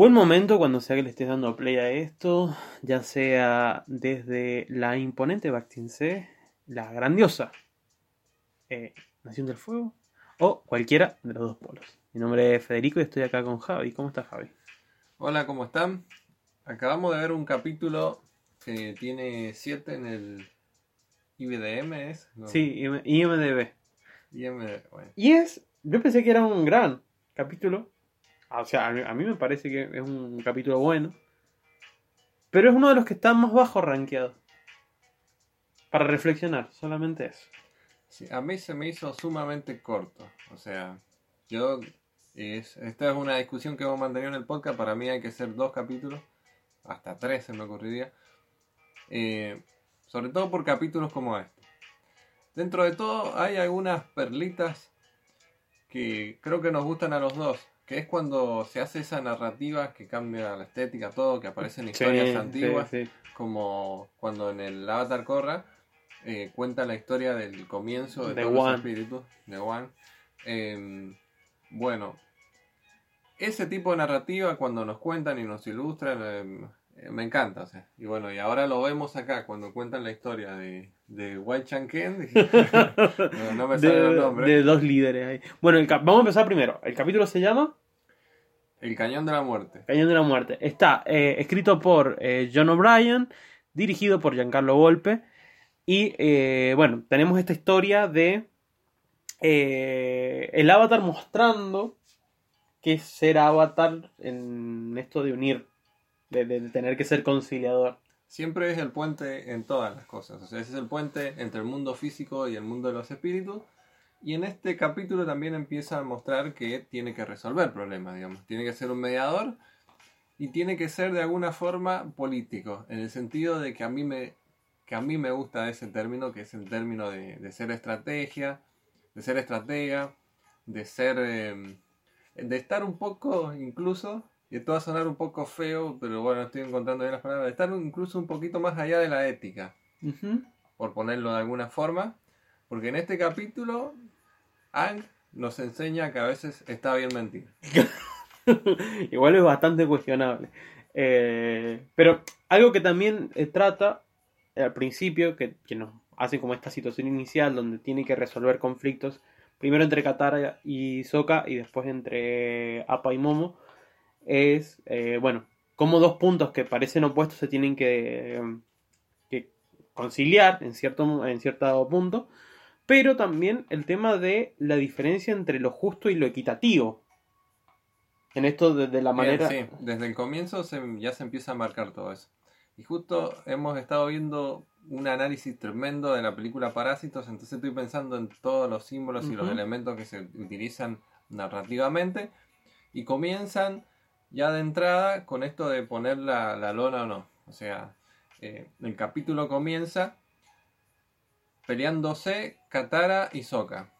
Buen momento cuando sea que le estés dando play a esto, ya sea desde la imponente C, la grandiosa eh, Nación del Fuego, o cualquiera de los dos polos. Mi nombre es Federico y estoy acá con Javi. ¿Cómo estás, Javi? Hola, ¿cómo están? Acabamos de ver un capítulo que tiene 7 en el IBDM, ¿es? Sí, IMDB. IMDB, bueno. Y es, yo pensé que era un gran capítulo, o sea, a mí, me parece que es un capítulo bueno. Pero es uno de los que están más bajo rankeado. Para reflexionar, solamente eso. Sí, a mí se me hizo sumamente corto. O sea, yo. esta es una discusión que hemos mantenido en el podcast. Para mí hay que ser dos capítulos. Hasta tres se me ocurriría. Eh, sobre todo por capítulos como este. Dentro de todo hay algunas perlitas que creo que nos gustan a los dos que es cuando se hace esa narrativa que cambia la estética, todo, que aparecen historias antiguas, como cuando en el Avatar Korra eh, cuenta la historia del comienzo de, todos los espíritus, de One. Em, bueno, ese tipo de narrativa cuando nos cuentan y nos ilustran, em, eh, me encanta. O sea, y bueno, y ahora lo vemos acá cuando cuentan la historia de, de White Chanken. no, me sale el nombre. De dos líderes ahí. Bueno, vamos a empezar primero. El capítulo se llama el Cañón de la Muerte. Cañón de la Muerte. Está eh, escrito por eh, John O'Brien, dirigido por Giancarlo Volpe. Y eh, bueno, tenemos esta historia de el avatar mostrando que es ser avatar en esto de unir, de, de, tener que ser conciliador. Siempre es el puente en todas las cosas. O sea, ese es el puente entre el mundo físico y el mundo de los espíritus. Y en este capítulo también empieza a mostrar que tiene que resolver problemas, digamos. Tiene que ser un mediador y tiene que ser de alguna forma político, en el sentido de que a mí me, que a mí me gusta ese término, que es el término de, ser estrategia, de ser estratega, de ser... Em, de estar un poco incluso, y esto va a sonar un poco feo, pero bueno, estoy encontrando bien las palabras, de estar incluso un poquito más allá de la ética, por ponerlo de alguna forma, porque en este capítulo Ang nos enseña que a veces está bien mentir. Igual es bastante cuestionable. Eh, pero algo que también eh, trata eh, al principio, que, nos hace como esta situación inicial donde tiene que resolver conflictos, primero entre Katara y Sokka y después entre Appa y Momo, es, bueno, como dos puntos que parecen opuestos se tienen que, que conciliar en cierto, en cierto punto pero también el tema de la diferencia entre lo justo y lo equitativo. En esto desde la manera... sí, desde el comienzo ya se empieza a marcar todo eso. Y justo hemos estado viendo un análisis tremendo de la película Parásitos, entonces estoy pensando en todos los símbolos y los elementos que se utilizan narrativamente. Y comienzan ya de entrada con esto de poner la, lona o no. O sea, eh, el capítulo comienza peleándose Katara y Sokka.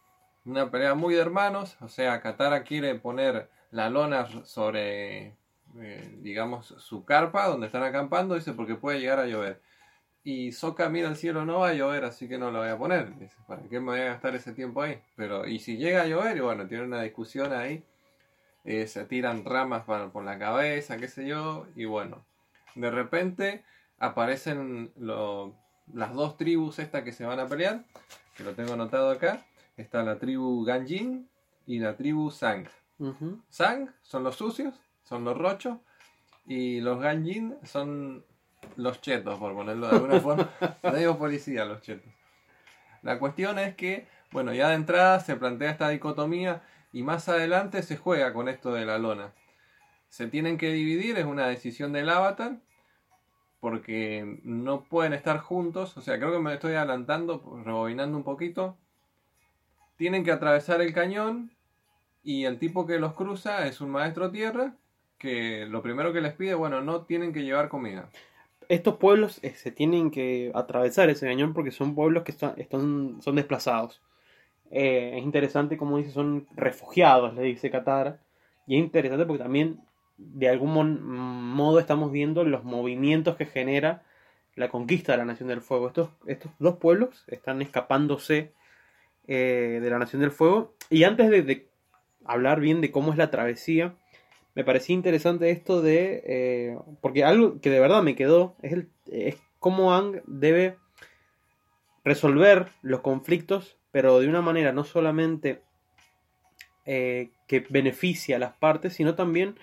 Una pelea muy de hermanos, o sea, Katara quiere poner la lona sobre, eh, digamos, su carpa donde están acampando, dice, porque puede llegar a llover. Y Sokka mira al cielo, no va a llover, así que no lo voy a poner. Dice, ¿para qué me voy a gastar ese tiempo ahí? Pero, y si llega a llover, y bueno, tiene una discusión ahí, eh, se tiran ramas por la cabeza, qué sé yo, y bueno, de repente aparecen los las dos tribus estas que se van a pelear, que lo tengo anotado acá, está la tribu Ganjin y la tribu Sang. Sang son los sucios, son los rochos, y los Ganjin son los chetos, por ponerlo de alguna forma. No digo policía, los chetos. La cuestión es que, bueno, ya de entrada se plantea esta dicotomía y más adelante se juega con esto de la lona. Se tienen que dividir, es una decisión del avatar, porque no pueden estar juntos, o sea, creo que me estoy adelantando, rebobinando un poquito. Tienen que atravesar el cañón y el tipo que los cruza es un maestro tierra que lo primero que les pide, bueno, no tienen que llevar comida. Estos pueblos eh, se tienen que atravesar ese cañón porque son pueblos que están, están son desplazados. Eh, es interesante como dice, son refugiados, le dice Katara. Y es interesante porque también de algún modo estamos viendo los movimientos que genera la conquista de la Nación del Fuego. Estos, estos dos pueblos están escapándose eh, de la Nación del Fuego. Y antes de, hablar bien de cómo es la travesía, me parecía interesante esto de... eh, porque algo que de verdad me quedó es, el, es cómo Ang debe resolver los conflictos, pero de una manera no solamente eh, que beneficia a las partes, sino también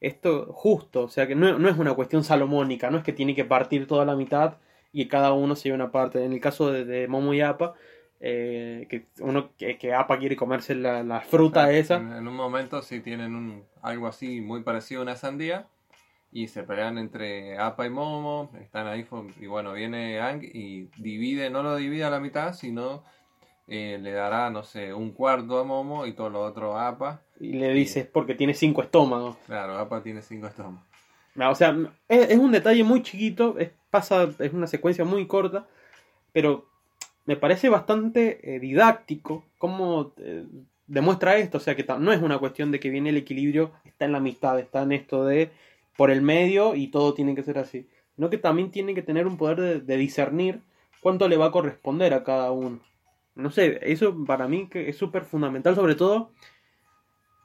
esto justo, o sea que no, no es una cuestión salomónica, no es que tiene que partir toda la mitad y cada uno se lleve una parte. En el caso de, de Momo y Apa, eh, que uno que, que Apa quiere comerse la, la fruta esa, En, en un momento sí tienen un, algo así muy parecido a una sandía y se pelean entre Apa y Momo, están ahí y bueno, viene Ang y divide, no lo divide a la mitad, sino eh, le dará, no sé, un cuarto a Momo y todo lo otro a Apa. y le dices porque tiene cinco estómagos. Claro, Apa tiene cinco estómagos. O sea, es, es un detalle muy chiquito, es, pasa, es una secuencia muy corta, pero me parece bastante eh, didáctico cómo eh, demuestra esto. O sea, que no es una cuestión de que viene el equilibrio, está en la amistad, está en esto de por el medio y todo tiene que ser así. Sino que también tiene que tener un poder de, de discernir cuánto le va a corresponder a cada uno. No sé, eso para mí que es súper fundamental, sobre todo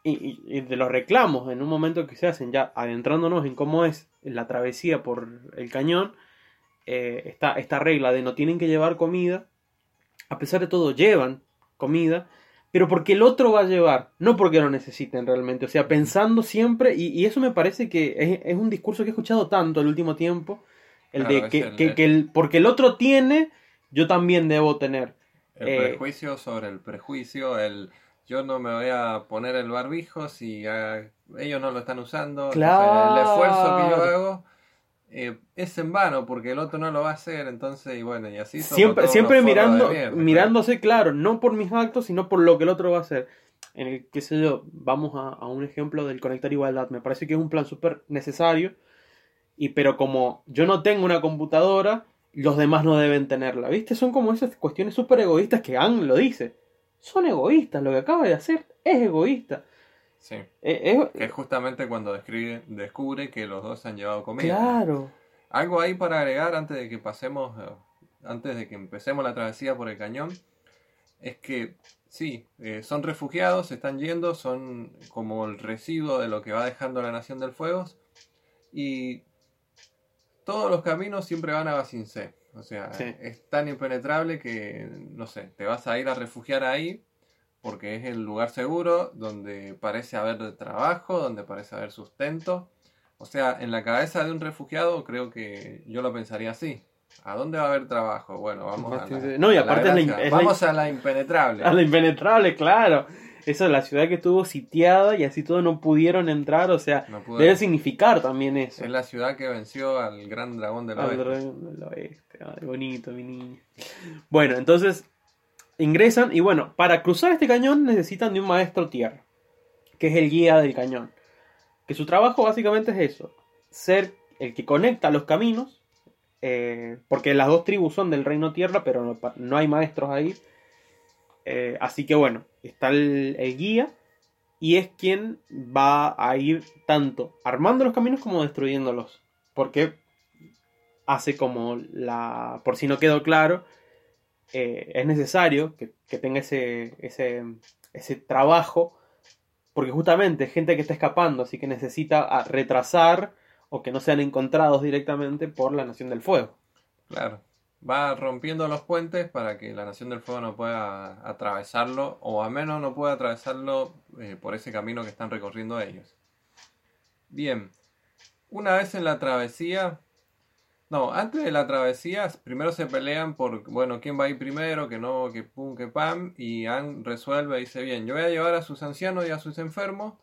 y, de los reclamos en un momento que se hacen ya adentrándonos en cómo es la travesía por el cañón, eh, esta, esta regla de no tienen que llevar comida, a pesar de todo llevan comida, pero porque el otro va a llevar, no porque lo necesiten realmente, o sea, pensando siempre, y, y eso me parece que es, es un discurso que he escuchado tanto el último tiempo, el Claro, de que, el- que- que el- porque el otro tiene, yo también debo tener. El Eh, prejuicio sobre el prejuicio, el yo no me voy a poner el barbijo si ah, ellos no lo están usando. Claro. el esfuerzo que yo hago eh, es en vano porque el otro no lo va a hacer, entonces, y bueno, y así siempre siempre mirando mirándose claro no por mis actos sino por lo que el otro va a hacer en el qué sé yo vamos a, a un ejemplo del conectar igualdad me parece que es un plan súper necesario y pero como yo no tengo una computadora los demás no deben tenerla viste son como esas cuestiones súper egoístas que Ang lo dice. Son egoístas lo que acaba de hacer es egoísta. Sí, Eh, es- que es justamente cuando describe, descubre que los dos han llevado comida. claro. Algo ahí para agregar antes de que pasemos, eh, antes de que empecemos la travesía por el cañón, es que sí, eh, son refugiados, se están yendo, son como el residuo de lo que va dejando la Nación del Fuego y todos los caminos siempre van a Basincé. O sea, Sí. es tan impenetrable que, no sé, te vas a ir a refugiar ahí porque es el lugar seguro, donde parece haber trabajo, donde parece haber sustento. O sea, en la cabeza de un refugiado creo que yo lo pensaría así. ¿A dónde va a haber trabajo? Bueno, vamos a la, No, y a aparte es la gracia. in- es la vamos a la impenetrable. A la impenetrable, claro. Esa es la ciudad que estuvo sitiada y así todos no pudieron entrar. O sea, No debe significar también eso. Es la ciudad que venció al gran dragón del Al oeste. dragón del oeste. Ay, bonito, mi niño. Bueno, entonces ingresan y bueno, para cruzar este cañón necesitan de un maestro tierra, que es el guía del cañón. Que su trabajo básicamente es eso, ser el que conecta los caminos, eh, porque las dos tribus son del reino tierra, pero no hay maestros ahí. Eh, así que bueno, está el, guía y es quien va a ir tanto armando los caminos como destruyéndolos. Porque hace como la... Por si no quedó claro, eh, es necesario que, que tenga ese, ese, ese trabajo. Porque justamente es gente que está escapando, así que necesita ah, retrasar o que no sean encontrados directamente por la Nación del Fuego. Claro. Va rompiendo los puentes para que la Nación del Fuego no pueda atravesarlo, o al menos no pueda atravesarlo eh, por ese camino que están recorriendo ellos. Bien. Una vez en la travesía. No, antes de la travesía, primero se pelean por, bueno, quién va a ir primero, que no, que pum, que pam, y Anne resuelve, dice, bien, yo voy a llevar a sus ancianos y a sus enfermos,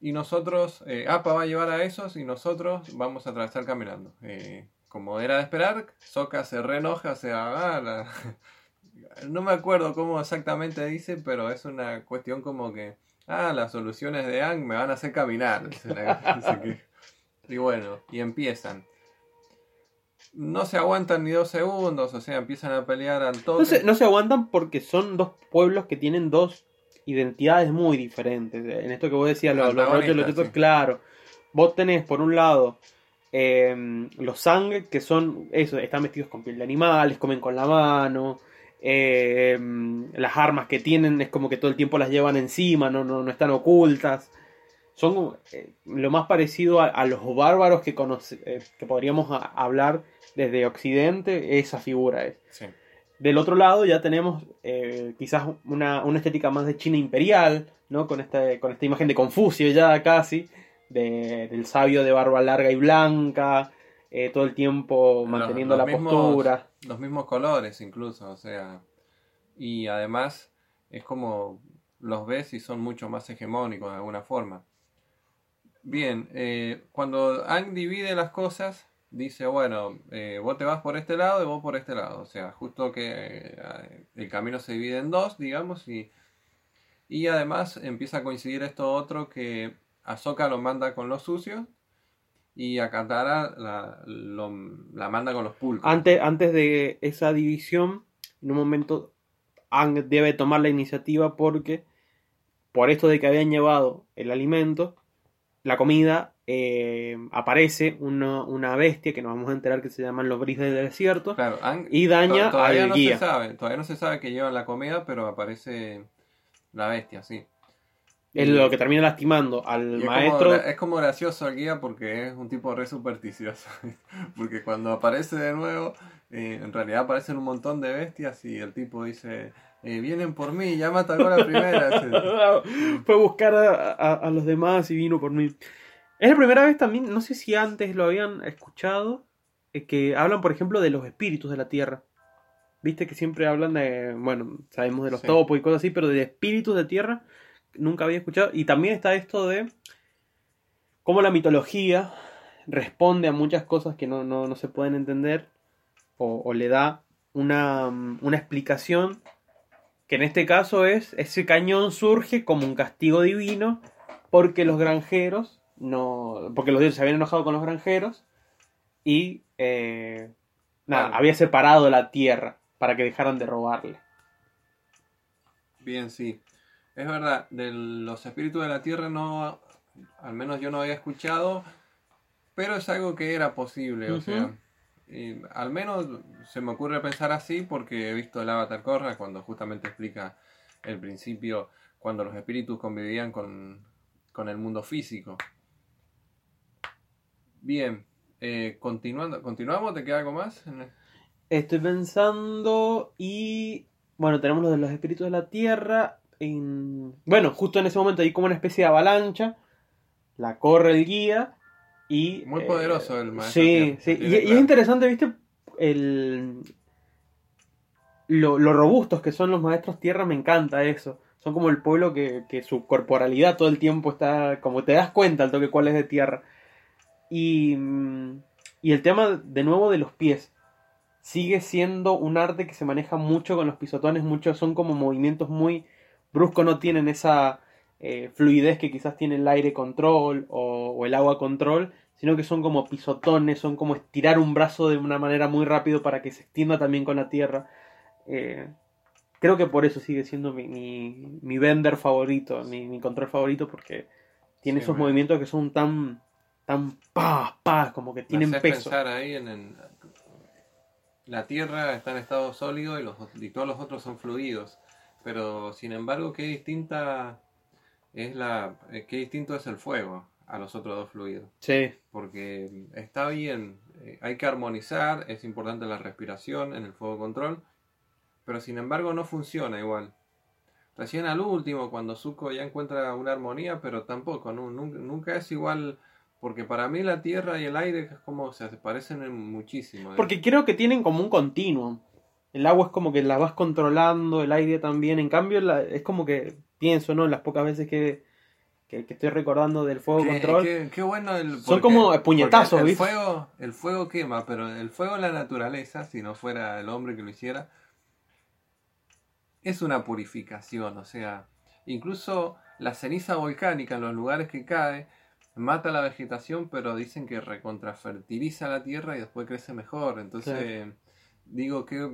y nosotros, eh, APA va a llevar a esos, y nosotros vamos a atravesar caminando. Eh, como era de esperar, Soka se reenoja, ah, la- no me acuerdo cómo exactamente dice, pero es una cuestión como que, ah, las soluciones de Ang me van a hacer caminar. Y bueno, y empiezan. No se aguantan ni dos segundos, o sea, empiezan a pelear al toque. No se, no se aguantan porque son dos pueblos que tienen dos identidades muy diferentes. En esto que vos decías, los, los los sí. claro. Vos tenés, por un lado, eh, los sang, que son eso, están vestidos con piel de animales, comen con la mano. eh, las armas que tienen es como que todo el tiempo las llevan encima, no, no, no están ocultas. son eh, lo más parecido a, a los bárbaros que, conoce, eh, que podríamos a- hablar desde Occidente, esa figura es. Sí. Del otro lado ya tenemos eh, quizás una, una estética más de China imperial, ¿no? Con, esta, con esta imagen de Confucio ya casi, de- del sabio de barba larga y blanca, eh, todo el tiempo Los- manteniendo los la mismos- postura. Los mismos colores incluso, o sea, y además es como los ves y son mucho más hegemónicos de alguna forma. Bien, eh, cuando Ang divide las cosas, dice, bueno, eh, vos te vas por este lado y vos por este lado, o sea, justo que eh, el camino se divide en dos, digamos, y, y además empieza a coincidir esto otro que Ahsoka lo manda con los sucios y a Katara la, lo- la manda con los pulcros. Antes, antes de esa división, en un momento Ang debe tomar la iniciativa porque por esto de que habían llevado el alimento, la comida, eh, aparece una, una bestia que nos vamos a enterar que se llaman los bris del desierto Claro, Ang- y daña to- todavía al no guía. se sabe, todavía no se sabe que llevan la comida, pero aparece la bestia, sí. Es lo que termina lastimando al maestro. Como, es como gracioso el guía porque es un tipo re supersticioso. porque cuando aparece de nuevo, eh, en realidad aparecen un montón de bestias y el tipo dice, eh, vienen por mí, ya me atacó la primera. Fue a buscar a, a- a los demás y vino por mí. Es la primera vez también, no sé si antes lo habían escuchado, eh, que hablan, por ejemplo, de los espíritus de la tierra. Viste que siempre hablan de, bueno, sabemos de los Sí. topos y cosas así, pero de espíritus de tierra nunca había escuchado. Y también está esto de cómo la mitología responde a muchas cosas que no, no- no se pueden entender o, o le da una, mm, una explicación que en este caso es ese cañón surge como un castigo divino porque los granjeros no porque los dioses se habían enojado con los granjeros y eh, nada había separado la tierra para que dejaran de robarle Bien, sí. Es verdad, de los espíritus de la tierra no, al menos yo no había escuchado, pero es algo que era posible, o sea, y al menos se me ocurre pensar así porque he visto el Avatar Korra cuando justamente explica el principio cuando los espíritus convivían con, con el mundo físico. Bien, eh, continuando, continuamos, ¿te queda algo más? estoy pensando y bueno tenemos lo de los espíritus de la tierra en- bueno justo en ese momento hay como una especie de avalancha la corre el guía y Muy eh, poderoso el maestro sí sí y, y es interesante viste el lo, lo robustos que son los maestros tierra me encanta eso. Son como el pueblo que, que su corporalidad todo el tiempo está como te das cuenta al toque cuál es de tierra. Y, mm, y el tema de nuevo de los pies. Sigue siendo un arte que se maneja mucho con los pisotones, muchos son como movimientos muy bruscos, no tienen esa eh, fluidez que quizás tiene el aire control o, o el agua control, sino que son como pisotones, son como estirar un brazo de una manera muy rápido para que se extienda también con la tierra. Eh, creo que por eso sigue siendo mi, mi, mi bender favorito, mi, mi control favorito, porque tiene Sí, esos movimientos que son tan, tan pa, pa, como que tienen peso. pensar ahí en, en- la Tierra está en estado sólido y, los, y todos los otros son fluidos. Pero sin embargo, qué distinta es la, eh, qué distinto es el fuego a los otros dos fluidos. Sí, Porque está bien, eh, hay que armonizar, es importante la respiración en el fuego control, pero sin embargo no funciona igual. Recién al último, cuando Zuko ya encuentra una armonía, pero tampoco, nu- nunca, nunca es igual, porque para mí la tierra y el aire es como, o sea, se parecen en muchísimo. ¿eh? Porque creo que tienen como un continuum. El agua es como que la vas controlando, el aire también. En cambio, la- es como que pienso, ¿no? Las pocas veces que, que, que estoy recordando del fuego Qué- control. Qué, qué bueno el. Son como puñetazos, el ¿viste? fuego, el fuego quema, pero el fuego en la naturaleza, si no fuera el hombre que lo hiciera, es una purificación. O sea, incluso la ceniza volcánica en los lugares que cae mata la vegetación, pero dicen que recontrafertiliza la tierra y después crece mejor. Entonces, digo, qué,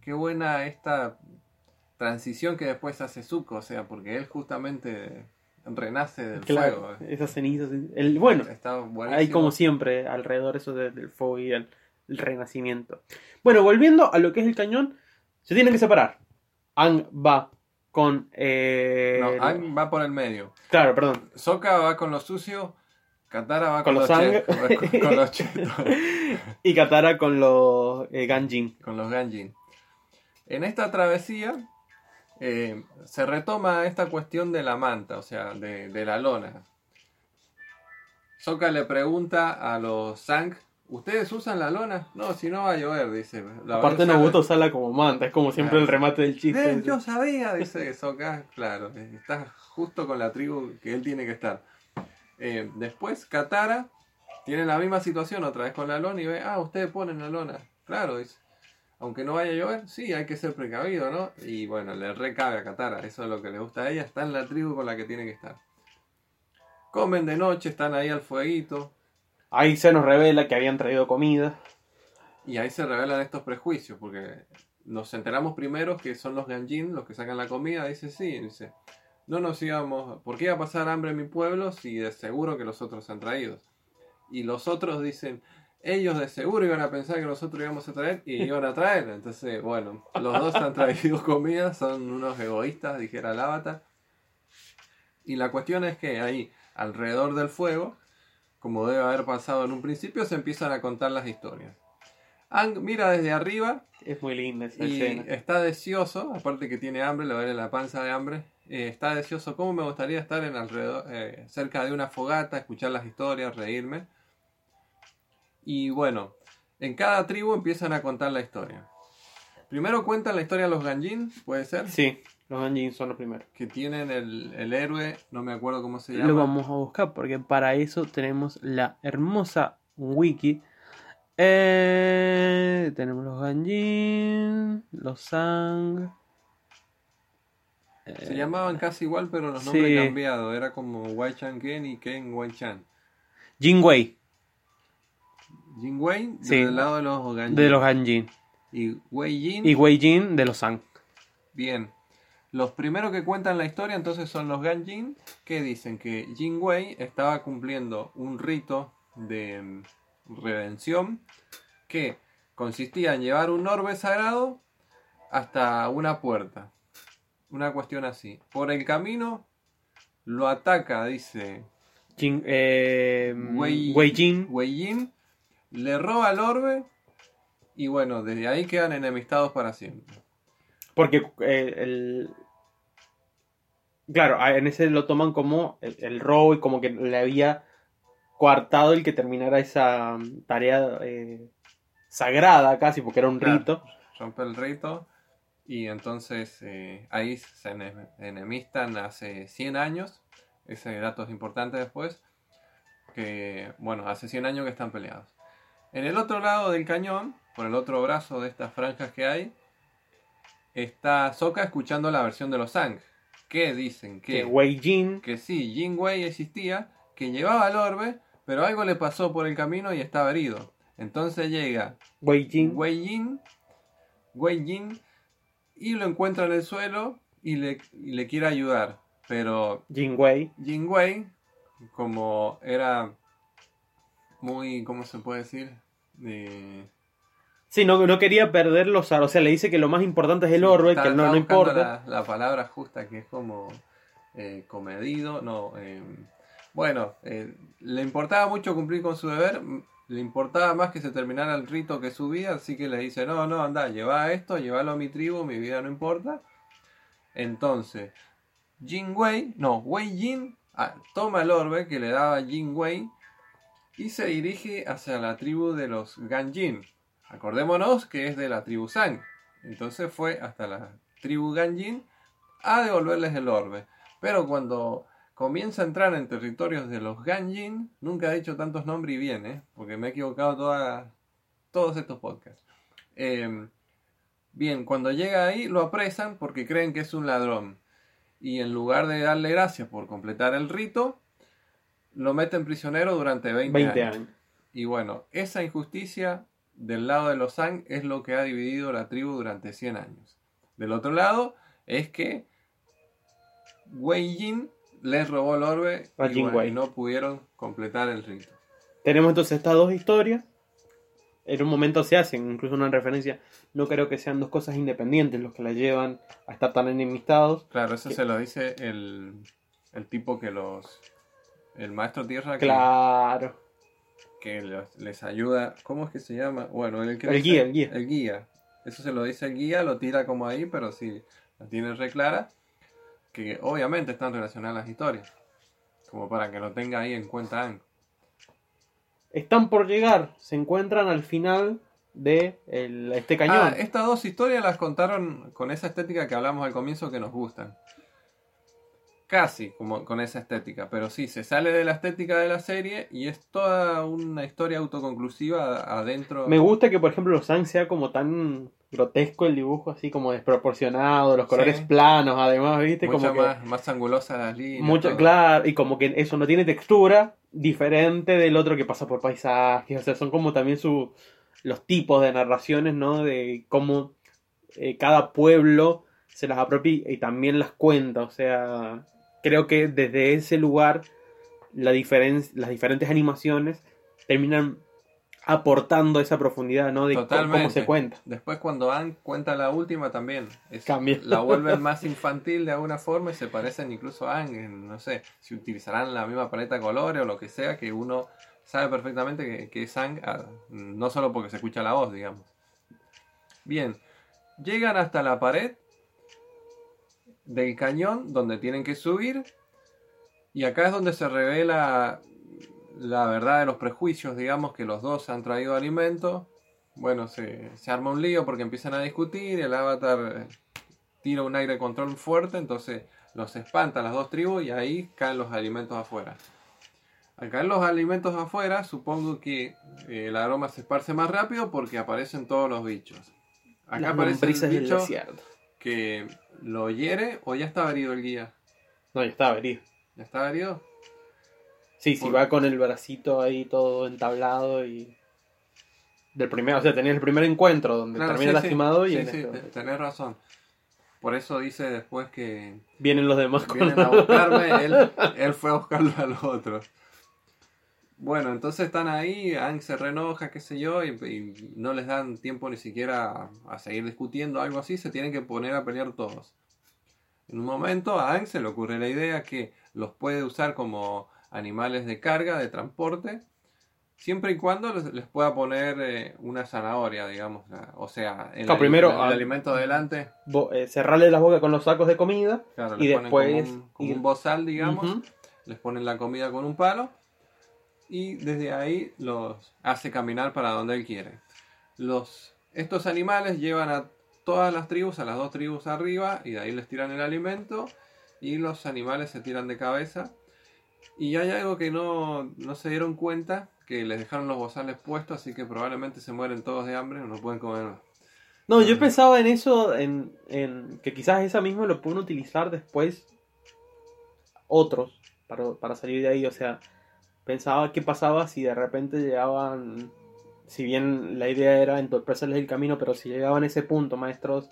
qué buena esta transición que después hace Zuko, o sea, porque él justamente renace del Claro, fuego. esas cenizas. El, bueno, Está hay como siempre alrededor eso de- del fuego y el, el renacimiento. Bueno, volviendo a lo que es el cañón, se tienen que separar. Ang va con... eh, No, Aang va por el medio. Claro, perdón. Sokka va con lo sucio. Katara va Con con, los con, con chetos. Y Katara con los eh, Ganjin. con los Ganjin. En esta travesía eh, se retoma esta cuestión de la manta, o sea, de, de la lona. Sokka le pregunta a los Zank, ¿ustedes usan la lona? No, si no va a llover, dice. La Aparte van a nos usar- gusta usarla como manta, es como siempre Claro. el remate del chiste. Eh, yo sabía, dice Sokka. Claro, está justo con la tribu que él tiene que estar. Eh, después, Katara tiene la misma situación otra vez con la lona y ve, ah, ustedes ponen la lona. Claro, dice. Aunque no vaya a llover, sí, hay que ser precavido, ¿no? Y bueno, le recabe a Katara, eso es lo que le gusta a ella, está en la tribu con la que tiene que estar. Comen de noche, están ahí al fueguito, Ahí se nos revela que habían traído comida. y ahí se revelan estos prejuicios, porque nos enteramos primero que son los Ganjin los que sacan la comida, dice sí, dice, no nos íbamos, ¿por qué iba a pasar hambre en mi pueblo si de seguro que los otros han traído? Y los otros dicen, ellos de seguro iban a pensar que nosotros íbamos a traer y iban a traer, entonces bueno, los dos han traído comida, son unos egoístas, dijera el avatar. Y la cuestión es que ahí, alrededor del fuego, como debe haber pasado en un principio, se empiezan a contar las historias. Ang mira desde arriba Es muy linda esa y escena. está deseoso, aparte que tiene hambre, le duele la panza de hambre. eh, está deseoso, ¿cómo me gustaría estar en alrededor, eh, cerca de una fogata, escuchar las historias, reírme? Y bueno, en cada tribu empiezan a contar la historia. Primero cuentan la historia de los Ganjin, puede ser, Sí, los Ganjin son los primeros. que tienen el, el héroe, no me acuerdo cómo se llama. Lo vamos a buscar porque para eso tenemos la hermosa wiki. Eh, tenemos los Ganjin, los Sang. Se eh, llamaban casi igual, pero los nombres sí. cambiados. Era como Wai Chan Ken y Ken Wai Chan. Jin Wei, Jin Wei Sí. del lado de los Ganjin. de los Ganjin. Y Wei Jin Y Wei Jin de los Sang. Bien. Los primeros que cuentan la historia entonces son los Ganjin, que dicen que Jin Wei estaba cumpliendo un rito de redención que consistía en llevar un orbe sagrado hasta una puerta. Una cuestión así. Por el camino lo ataca, dice Jin, eh, Wei- Wei Jin. Wei Jin, le roba el orbe y bueno, desde ahí quedan enemistados para siempre. Porque eh, el. Claro, en ese lo toman como el, el robo y como que le había coartado el que terminara esa mm, tarea eh, sagrada casi, porque era un Claro. rito. rompe el rito y entonces eh, ahí se ene- enemistan hace 100 años. Ese dato es importante después. Que, bueno, hace 100 años que están peleados. En el otro lado del cañón, por el otro brazo de estas franjas que hay, está Sokka escuchando la versión de los Zang. Que dicen que, Que Wei Jin. que sí, Jin Wei existía, que llevaba el orbe, pero algo le pasó por el camino y estaba herido. Entonces llega Wei Jin. Wei Jin, Wei Jin, y lo encuentra en el suelo y le, y le quiere ayudar. Pero Jin Wei. Jin Wei, como era muy, ¿cómo se puede decir? Sí, no, no quería perder los aros. O sea, le dice que lo más importante es el orbe, está- que no, no importa. La, la palabra justa que es como eh, comedido, no. eh, bueno, eh, le importaba mucho cumplir con su deber, le importaba más que se terminara el rito que su vida, así que le dice, no, no, anda, lleva esto, llévalo a mi tribu, mi vida no importa. Entonces, Jin Wei, no, Wei Jin ah, toma el orbe que le daba Jin Wei y se dirige hacia la tribu de los Ganjin. Acordémonos que es de la tribu Sang. Entonces fue hasta la tribu Ganjin a devolverles el orbe. Pero cuando comienza a entrar en territorios de los Ganjin, nunca he dicho tantos nombres y bien, ¿eh? porque me he equivocado toda- todos estos podcasts. Eh, bien, cuando llega ahí lo apresan porque creen que es un ladrón. Y en lugar de darle gracias por completar el rito, lo meten prisionero durante 20, 20 años. años. Y bueno, esa injusticia del lado de los Zhang es lo que ha dividido la tribu durante 100 años. Del otro lado es que Wei Jin les robó el orbe A y, bueno, no pudieron completar el rito. Tenemos entonces estas dos historias. en un momento se hacen incluso una referencia. No creo que sean dos cosas independientes los que la llevan a estar tan enemistados. Claro, eso se lo dice el, el tipo que los. El maestro tierra que, Claro. que los- les ayuda. ¿Cómo es que se llama? Bueno, el, que El guía, el guía. El guía. Eso se lo dice el guía, lo tira como ahí, pero sí, la tiene re clara. Que obviamente están relacionadas las historias. Como para que lo tenga ahí en cuenta Aang. Están por llegar, se encuentran al final de el- este cañón. Ah, estas dos historias las contaron con esa estética que hablamos al comienzo que nos gustan. Casi como con esa estética, pero sí, se sale de la estética de la serie y es toda una historia autoconclusiva adentro. Me gusta que, por ejemplo, los Sang sea como tan grotesco el dibujo, así como desproporcionado, los colores Sí. planos, además, ¿viste? mucho como que más, más angulosas las líneas. mucho, claro, y como que eso no tiene textura diferente del otro que pasa por paisajes, o sea, son como también su, los tipos de narraciones, ¿no? De cómo eh, cada pueblo se las apropia y también las cuenta, o sea, creo que desde ese lugar la diferen- las diferentes animaciones terminan aportando esa profundidad, ¿no? De co- cómo Totalmente. se cuenta. Después cuando Anne cuenta la última también, es- Cambia. la vuelven más infantil de alguna forma y se parecen incluso a Anne, no sé, si utilizarán la misma paleta de colores o lo que sea, que uno sabe perfectamente que, que es Anne, ah, no solo porque se escucha la voz, digamos. Bien, llegan hasta la pared del cañón donde tienen que subir y acá es donde se revela la verdad de los prejuicios, digamos, que los dos han traído alimento. Bueno, se, se arma un lío porque empiezan a discutir, el avatar eh, tira un aire control fuerte, entonces los espantan las dos tribus y ahí caen los alimentos afuera. Al caer los alimentos afuera, supongo que eh, el aroma se esparce más rápido porque aparecen todos los bichos. Acá Las aparece el bicho que lo hiere o ya estaba herido el guía. No, ya estaba herido. ¿Ya estaba herido? Sí, sí, Por- va con el bracito ahí todo entablado y. Del primero, o sea, tenés el primer encuentro donde Claro, termina sí, sí. lastimado y Sí, en sí, esto- te- tenés razón. Por eso dice después que vienen los demás con vienen a buscarme, él, él fue a buscarlo a los otros. Bueno, entonces están ahí, Ang se renoja, qué sé yo, y, y no les dan tiempo ni siquiera a, a seguir discutiendo algo así, se tienen que poner a pelear todos. En un momento a Ang se le ocurre la idea que los puede usar como animales de carga, de transporte, siempre y cuando les, les pueda poner eh, una zanahoria, digamos, la- o sea, el, Claro, primero, el alimento adelante, eh, cerrarle las bocas con los sacos de comida. claro, y como después un, como un bozal, digamos, les ponen la comida con un palo y desde ahí los hace caminar para donde él quiere. Los, estos animales llevan a todas las tribus, a las dos tribus arriba, y de ahí les tiran el alimento y los animales se tiran de cabeza. Y hay algo que no, no se dieron cuenta, que les dejaron los bozales puestos, así que probablemente se mueren todos de hambre, no pueden comer más. No, yo pensaba en eso, en, en que quizás esa misma lo pueden utilizar después otros para, para salir de ahí. O sea, pensaba qué pasaba si de repente llegaban, si bien la idea era entorpecerles el camino, pero si llegaban a ese punto, maestros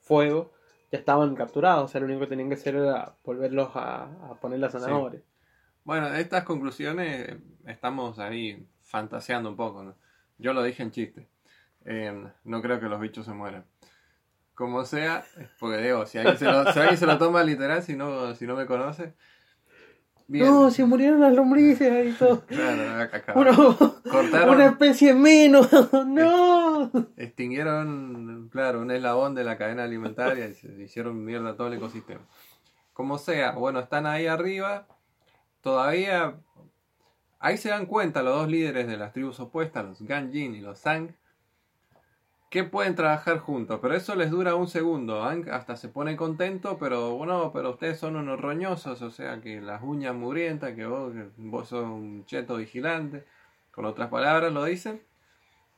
fuego, ya estaban capturados. O sea, lo único que tenían que hacer era volverlos a, a poner la zanahoria. Bueno, de estas conclusiones eh, estamos ahí fantaseando un poco, ¿no? Yo lo dije en chiste. Eh, no creo que los bichos se mueran. Como sea, porque digo, si alguien se lo, si alguien se lo toma literal, si no, si no me conoce. Bien. No, se murieron las lombrices ahí todo. Claro, acá- acá. Uno- Cortaron, una especie menos. no. extinguieron, claro, un eslabón de la cadena alimentaria y se hicieron mierda todo el ecosistema. Como sea, bueno, están ahí arriba. Todavía. Ahí se dan cuenta los dos líderes de las tribus opuestas, los Ganjin y los Sang, que pueden trabajar juntos, pero eso les dura un segundo. Aang hasta se pone contento, pero bueno, pero ustedes son unos roñosos, o sea que las uñas mugrientas, que vos, que vos sos un cheto vigilante. Con otras palabras lo dicen.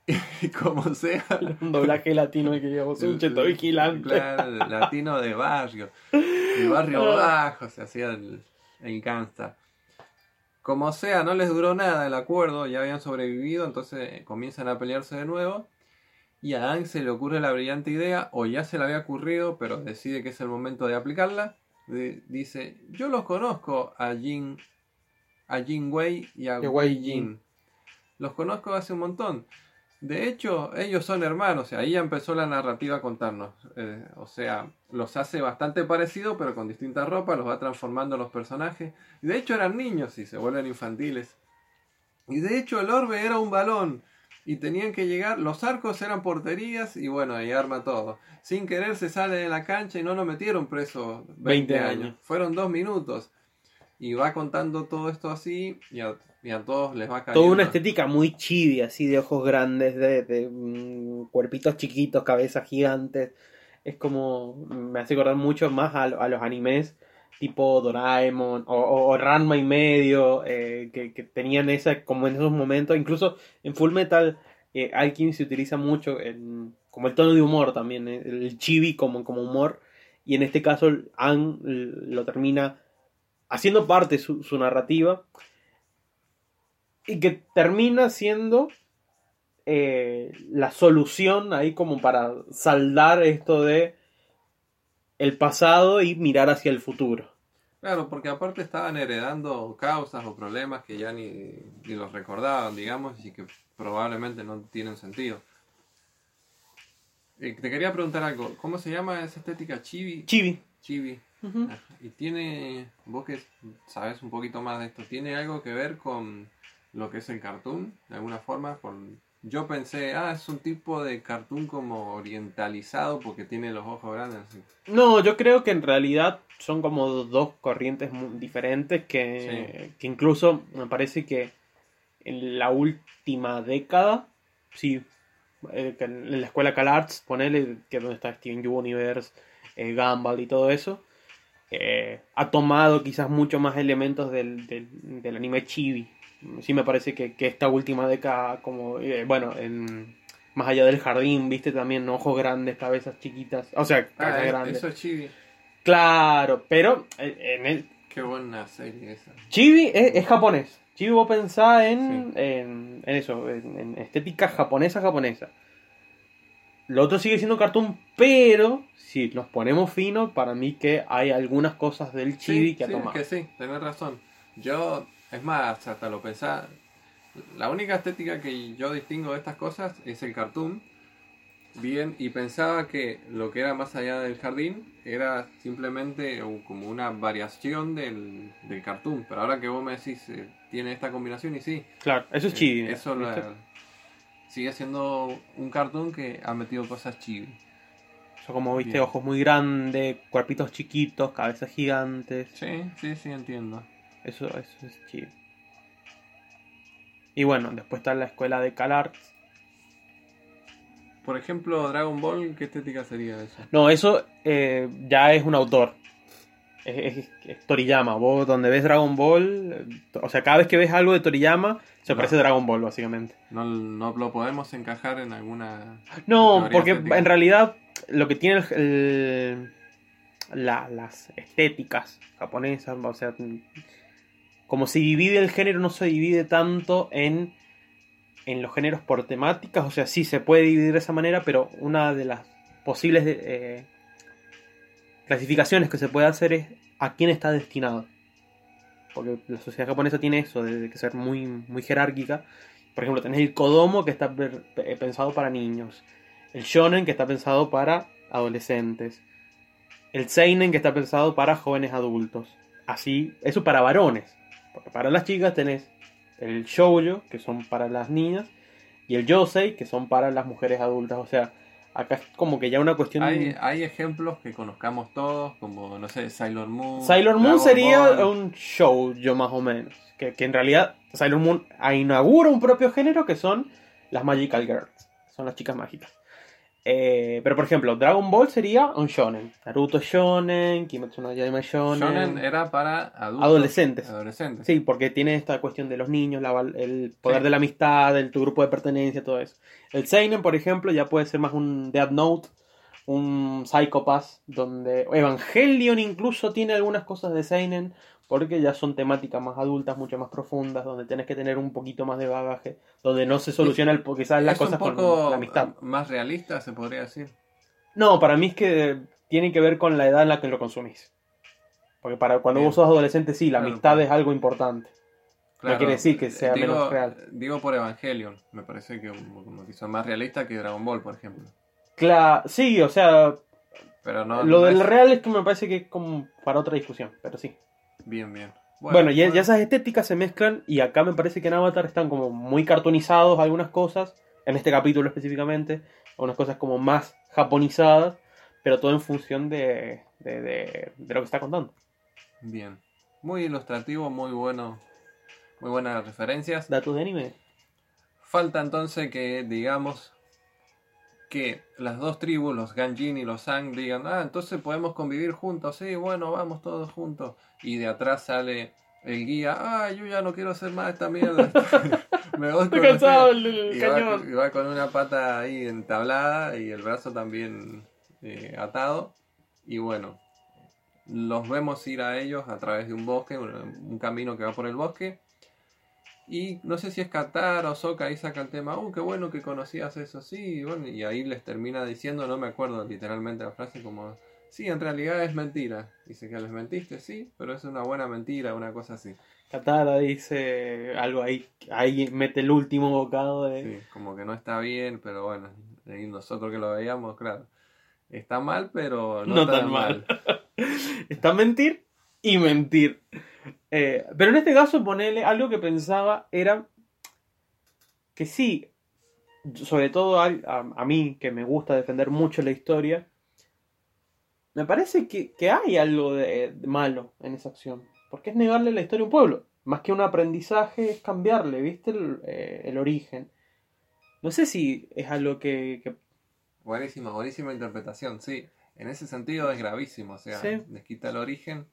Y como sea, Un doblaje latino que digamos, un cheto vigilante. Claro, latino de barrio. De barrio bajo se hacía el, el gangsta. Como sea, no les duró nada el acuerdo, ya habían sobrevivido, entonces comienzan a pelearse de nuevo. Y a Aang se le ocurre la brillante idea, o ya se le había ocurrido, pero decide que es el momento de aplicarla. de- dice, yo los conozco a Jin, a Jin Wei y a Wei Jin. Los conozco hace un montón. De hecho, ellos son hermanos, y ahí ya empezó la narrativa a contarnos. Eh, o sea, los hace bastante parecidos, pero con distintas ropas, los va transformando los personajes. Y de hecho eran niños y se vuelven infantiles. Y de hecho el orbe era un balón. Y tenían que llegar, los arcos eran porterías y bueno, ahí arma todo. Sin querer se sale de la cancha y no lo metieron preso 20, 20 años. años. Fueron dos minutos. Y va contando todo esto así y a, y a todos les va cayendo. Toda una estética muy chibi, así de ojos grandes, de, de, mm, cuerpitos chiquitos, cabezas gigantes. Es como. Me hace acordar mucho más a los animes tipo Doraemon o, o, Ranma y medio, eh, que, que tenían esa, como en esos momentos. Incluso en Full Metal eh, se utiliza mucho en- como el tono de humor también, eh, el chibi como, como humor. Y en este caso, Anne lo termina haciendo parte su, su narrativa y que termina siendo eh, la solución ahí como para saldar esto de el pasado y mirar hacia el futuro. Claro, porque aparte estaban heredando causas o problemas que ya ni, ni los recordaban, digamos, y que probablemente no tienen sentido. Eh, te quería preguntar algo. ¿Cómo se llama esa estética chibi? Chibi. Chibi. Ah, Y tiene, vos que sabes un poquito más de esto, ¿tiene algo que ver con lo que es el cartoon? De alguna forma, con... yo pensé, ah, es un tipo de cartoon como orientalizado porque tiene los ojos grandes. así. No, yo creo que en realidad son como dos corrientes muy diferentes que, que incluso me parece que en la última década, sí, eh, en la escuela CalArts, ponele que es donde está Steven Universe, eh, Gumball y todo eso, eh, ha tomado quizás mucho más elementos del, del, del anime chibi. Sí me parece que, que esta última década, como, eh, bueno, en, más allá del jardín, viste también ojos grandes, cabezas chiquitas, o sea, Ah, cabezas es- grandes. eso es chibi. Claro, pero eh, en el Qué buena serie esa. Chibi es, es japonés. Chibi vos pensás en, en, en eso, en, en estética japonesa japonesa. Lo otro sigue siendo cartoon, pero si nos ponemos fino, para mí que hay algunas cosas del chibi Sí, que ha sí, tomado. que sí, tenés razón. Yo, es más, hasta lo pensaba. La única estética que yo distingo de estas cosas es el cartoon. Bien, y pensaba que lo que era más allá del jardín era simplemente como una variación del, del cartoon. Pero ahora que vos me decís, eh, tiene esta combinación y sí. Claro, eso es eh, chibi. Eso la- sigue siendo un cartoon que ha metido cosas chibi. Son como, viste, Bien. ojos muy grandes, cuerpitos chiquitos, cabezas gigantes. Sí, sí, sí, entiendo. Eso, eso es chibi. Y bueno, después está la escuela de CalArts. Por ejemplo, Dragon Ball, ¿qué estética sería eso? No, eso eh, ya es un autor. Es, es- es Toriyama. Vos donde ves Dragon Ball, eh, o sea, cada vez que ves algo de Toriyama, se parece a Dragon Ball, básicamente. No, no lo podemos encajar en alguna... No, porque estética. en realidad lo que tiene el- el- la- las estéticas japonesas, o sea, como se divide el género, no se divide tanto en, en los géneros por temáticas, o sea, sí se puede dividir de esa manera, pero una de las posibles eh, clasificaciones que se puede hacer es a quién está destinado. Porque la sociedad japonesa tiene eso, de, que ser muy, muy jerárquica. Por ejemplo, tenés el Kodomo que está pe- pensado para niños. El Shonen que está pensado para adolescentes. El Seinen que está pensado para jóvenes adultos. Así, eso para varones. Porque para las chicas tenés el Shoujo, que son para las niñas, y el Yosei, que son para las mujeres adultas. O sea, acá es como que ya una cuestión... Hay, hay ejemplos que conozcamos todos, como, no sé, Sailor Moon. Sailor Moon Dragon sería Ball. un shoujo más o menos. Que, que en realidad Sailor Moon inaugura un propio género que son las Magical Girls. Son las chicas mágicas. Eh, pero por ejemplo, Dragon Ball sería un shonen. Naruto shonen, Kimetsu no Yaiba shonen. Shonen era para adultos. Adolescentes. Adolescentes. Sí, porque tiene esta cuestión de los niños, la el poder Sí. de la amistad, el tu grupo de pertenencia, todo eso. El Seinen, por ejemplo, ya puede ser más un Death Note, un Psycho Pass, donde Evangelion incluso tiene algunas cosas de Seinen, porque ya son temáticas más adultas, mucho más profundas, donde tienes que tener un poquito más de bagaje, donde no se soluciona el, quizás las cosas un poco con la amistad. más realista, se podría decir. No, para mí es que tiene que ver con la edad en la que lo consumís. Porque para cuando Bien. vos sos adolescente, sí, la Claro, amistad claro. es algo importante. no quiere decir que sea digo, menos real. Digo por Evangelion, me parece que son más realistas que Dragon Ball, por ejemplo. Claro, sí, o sea, Pero no. lo no del es- real es que me parece que es como para otra discusión, pero sí. Bien, bien. Bueno, ya, ya esas estéticas se mezclan y acá me parece que en Avatar están como muy cartonizados algunas cosas, en este capítulo específicamente, algunas cosas como más japonizadas, pero todo en función de, de, de- de lo que está contando. Bien. Muy ilustrativo, muy bueno. Muy buenas referencias. Datos de anime. Falta entonces que digamos que las dos tribus, los Ganjin y los Sang, digan, ah, entonces podemos convivir juntos, sí, bueno, vamos todos juntos. Y de atrás sale el guía, ah, yo ya no quiero hacer más esta mierda. Me voy Estoy cansado ustedes". el, el y, va, cañón. y va con una pata ahí entablada y el brazo también eh, atado. Y bueno, los vemos ir a ellos a través de un bosque, un, un camino que va por el bosque. Y no sé si es Qatar o Soka ahí saca el tema, uh, qué bueno que conocías eso, sí, y bueno, y ahí les termina diciendo, no me acuerdo literalmente la frase, como, sí, en realidad es mentira. Dice que les mentiste, sí, pero es una buena mentira, una cosa así. Katara dice algo ahí, ahí mete el último bocado de... Sí, como que no está bien, pero bueno, y nosotros que lo veíamos, claro, está mal, pero no, No tan, tan mal. Está mentir y mentir. Eh, pero en este caso, ponerle algo que pensaba era que sí, sobre todo a, a- a mí que me gusta defender mucho la historia, me parece que, que hay algo de, de malo en esa acción. Porque es negarle la historia a un pueblo. Más que un aprendizaje, es cambiarle, ¿viste? El, eh, el origen. No sé si es algo que, que Buenísima, buenísima interpretación, sí. En ese sentido es gravísimo, o sea, Sí. les quita el origen.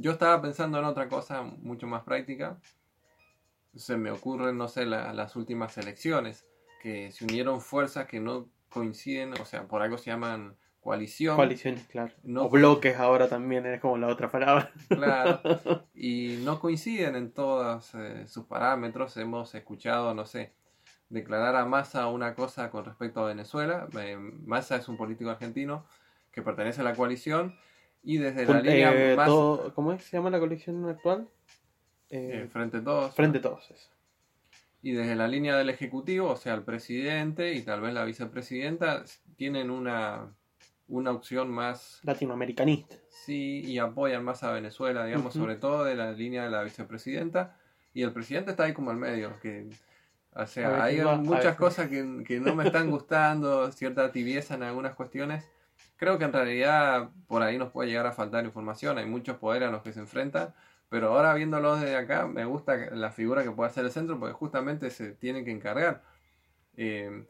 Yo estaba pensando en otra cosa mucho más práctica. Se me ocurren, no sé, la- las últimas elecciones, que se unieron fuerzas que no coinciden, o sea, por algo se llaman coalición. Coaliciones, claro. No- O bloques ahora también, es como la otra palabra. Claro. Y no coinciden en todos eh, sus parámetros. Hemos escuchado, no sé, declarar a Massa una cosa con respecto a Venezuela. Eh, Massa es un político argentino que pertenece a la coalición y desde la línea eh, más todo- ¿Cómo es se llama la colección actual? Eh, eh, frente a todos Frente a todos. eso. y desde la línea del ejecutivo, o sea, el presidente y tal vez la vicepresidenta tienen una una opción más Latinoamericanista. Sí, y apoyan más a Venezuela, digamos, sobre todo de la línea de la vicepresidenta. Y el presidente está ahí como al medio, que, o sea, hay va, muchas cosas que, que no me están gustando, cierta tibieza en algunas cuestiones. Creo que en realidad por ahí nos puede llegar a faltar información, hay muchos poderes a los que se enfrentan, pero ahora viéndolo desde acá, me gusta la figura que puede hacer el centro, porque justamente se tiene que encargar. Eh,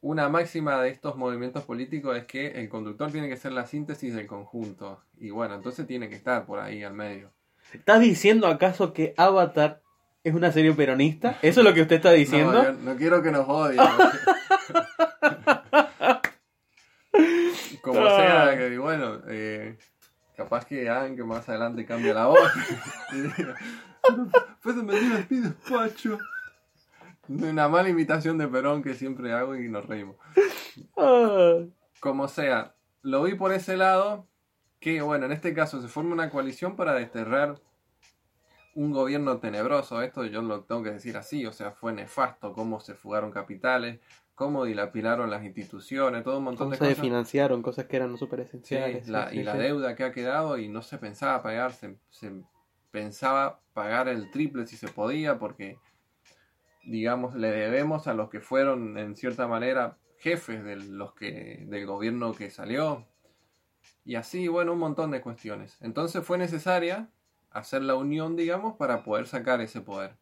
una máxima de estos movimientos políticos es que el conductor tiene que ser la síntesis del conjunto. Y bueno, entonces tiene que estar por ahí al medio. ¿Estás diciendo acaso que Avatar es una serie peronista? ¿Eso es lo que usted está diciendo? No, no quiero que nos odien. Como Ah. sea, que bueno, eh, capaz que hagan que más adelante cambie la voz. Pues me dio el despacho. Una mala imitación de Perón que siempre hago y nos reímos. Ah, Como sea, lo vi por ese lado, que bueno, en este caso se forma una coalición para desterrar un gobierno tenebroso. Esto yo lo tengo que decir así, o sea, fue nefasto cómo se fugaron capitales, cómo dilapidaron las instituciones, todo un montón ¿Cómo de se cosas. financiaron cosas que eran súper Sí, esenciales? la- y la deuda que ha quedado y no se pensaba pagar, se, se pensaba pagar el triple si se podía porque, digamos, le debemos a los que fueron en cierta manera jefes de los que, del gobierno que salió. Y así, bueno, un montón de cuestiones. Entonces fue necesaria hacer la unión, digamos, para poder sacar ese poder.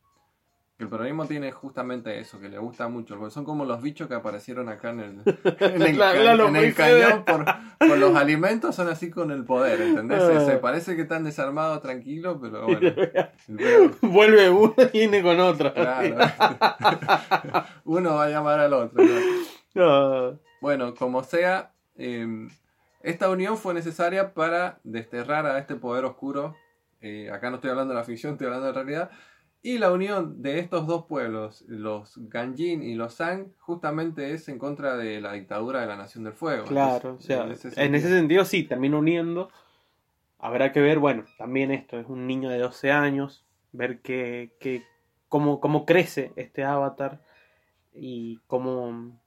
El peronismo tiene justamente eso, que le gusta mucho. porque Son como los bichos que aparecieron acá en el, en el, La- ca- la en el lombriz cañón por, por los alimentos, son así con el poder, ¿entendés? Se, Ah. se parece que están desarmados, tranquilos, pero bueno. peor- Vuelve uno y viene con otra. claro. Uno va a llamar al otro. ¿no? Ah, Bueno, como sea, eh, esta unión fue necesaria para desterrar a este poder oscuro. eh, acá no estoy hablando de la ficción, estoy hablando de la realidad. Y la unión de estos dos pueblos, los Ganjin y los Sang, justamente es en contra de la dictadura de la Nación del Fuego. claro, o sea, en ese en sentido- ese sentido sí, termina uniendo. Habrá que ver, bueno, también esto es un niño de 12 años, ver que, que cómo, cómo crece este avatar y cómo...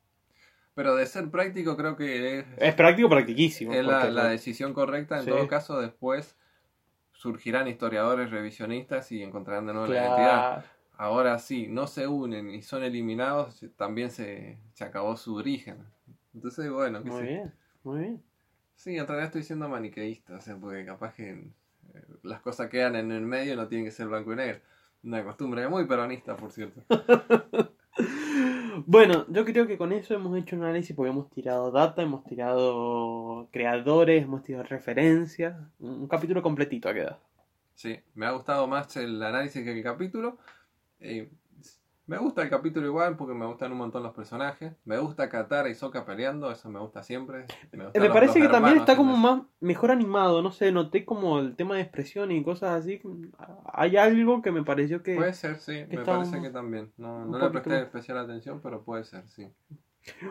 Pero de ser práctico creo que es, Es práctico, practiquísimo. es la, decisión correcta. En Sí. todo caso, después surgirán historiadores revisionistas y encontrarán de nuevo la identidad. Ahora sí, no se unen y son eliminados, también se, se acabó su origen. Entonces, bueno, Muy sé. bien, muy bien. Sí, en realidad estoy siendo maniqueísta, o sea, porque capaz que eh, las cosas quedan en el medio y no tienen que ser blanco y negro. Una costumbre muy peronista, por cierto. Bueno, yo creo que con eso hemos hecho un análisis porque hemos tirado data, hemos tirado creadores, hemos tirado referencias. Un capítulo completito ha quedado. Sí, me ha gustado más el análisis que el capítulo. Eh, me gusta el capítulo igual porque me gustan un montón los personajes. Me gusta Katara y Sokka peleando, eso me gusta siempre. Me, gustan Me los- parece los que también está como más mejor animado, no sé, noté como el tema de expresión y cosas así. Hay algo que me pareció que... Puede ser, sí, me parece un- que también. No, no le presté especial atención, pero puede ser, sí.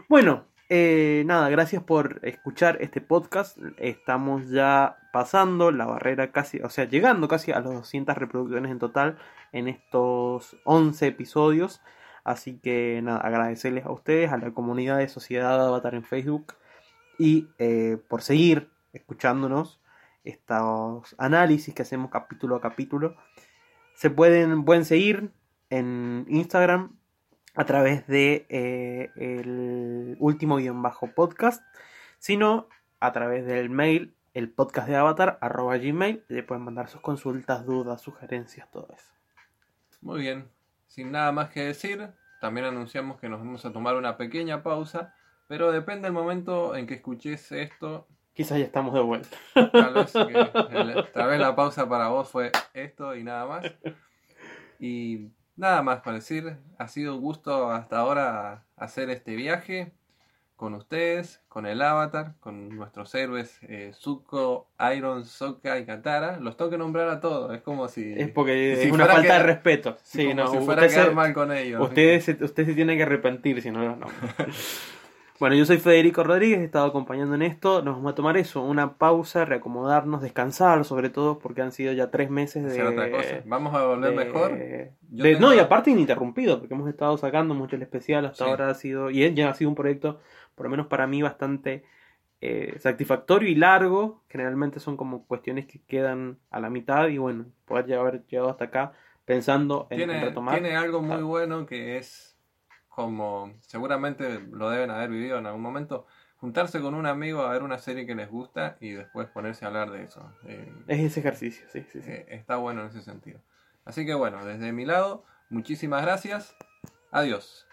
Bueno, eh, nada, gracias por escuchar este podcast. Estamos ya pasando la barrera casi, o sea, llegando casi a las 200 reproducciones en total en estos 11 episodios. Así que nada, agradecerles a ustedes, a la comunidad de Sociedad Avatar en Facebook y eh, por seguir escuchándonos estos análisis que hacemos capítulo a capítulo. Se pueden, pueden seguir en Instagram a través de eh, el último guion bajo podcast, sino a través del mail el podcast de avatar arroba gmail le pueden mandar sus consultas, dudas, sugerencias, todo eso. Muy bien, sin nada más que decir, también anunciamos que nos vamos a tomar una pequeña pausa, pero depende del momento en que escuches esto, Quizás ya estamos de vuelta. tal vez, el- tal vez la pausa para vos fue esto y nada más. Y nada más para decir, ha sido un gusto hasta ahora hacer este viaje con ustedes, con el Avatar, con nuestros héroes eh, Zuko, Iron, Sokka y Katara. Los tengo que nombrar a todos, es como si... Es porque Si es una falta que- de respeto. Sí, como no, si fuera a quedar mal con ellos. Usted se, usted se tiene que arrepentir si no los bueno, yo soy Federico Rodríguez, he estado acompañando en esto. Nos vamos a tomar eso, una pausa, reacomodarnos, descansar, sobre todo porque han sido ya tres meses de. otra cosa. Vamos a volver de- mejor. Yo de- tengo- No, y aparte ininterrumpido, porque hemos estado sacando mucho el especial. Hasta Sí. ahora ha sido. Y ya ha sido un proyecto, por lo menos para mí, bastante eh, satisfactorio y largo. Generalmente son como cuestiones que quedan a la mitad. Y bueno, poder ya haber llegado hasta acá pensando en, en tiene, retomar. tiene algo muy Ah. bueno que es como seguramente lo deben haber vivido en algún momento juntarse con un amigo a ver una serie que les gusta y después ponerse a hablar de eso Eh, Es ese ejercicio, sí, sí, sí. eh, está bueno en ese sentido así que bueno desde mi lado muchísimas gracias adiós